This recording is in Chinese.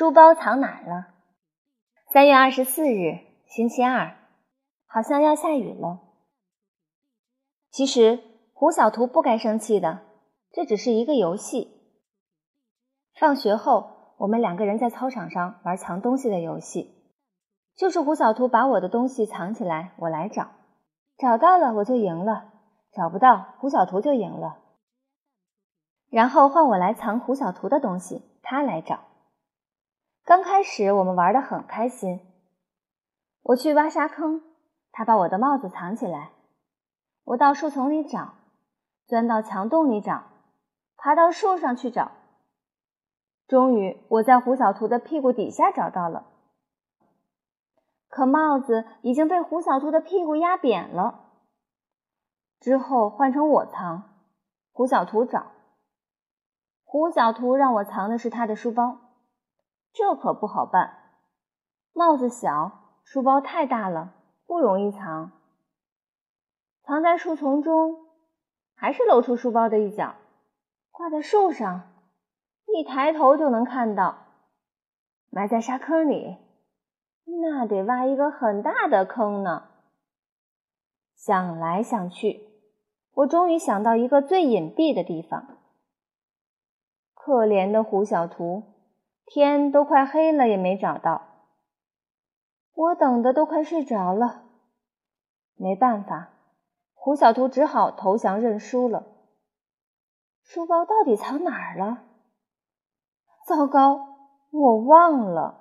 书包藏哪了？三月二十四日，星期二，好像要下雨了。其实胡小图不该生气的，这只是一个游戏。放学后，我们两个人在操场上玩藏东西的游戏，就是胡小图把我的东西藏起来，我来找，找到了我就赢了，找不到胡小图就赢了。然后换我来藏胡小图的东西，他来找。刚开始我们玩的很开心，我去挖沙坑，他把我的帽子藏起来；我到树丛里找，钻到墙洞里找，爬到树上去找。终于我在胡小图的屁股底下找到了，可帽子已经被胡小图的屁股压扁了。之后换成我藏，胡小图找。胡小图让我藏的是他的书包。这可不好办，帽子小，书包太大了，不容易藏。藏在树丛中，还是露出书包的一角，挂在树上，一抬头就能看到。埋在沙坑里，那得挖一个很大的坑呢。想来想去，我终于想到一个最隐蔽的地方。可怜的胡小图。天都快黑了，也没找到。我等的都快睡着了。没办法，胡小图只好投降认输了。书包到底藏哪儿了？糟糕，我忘了。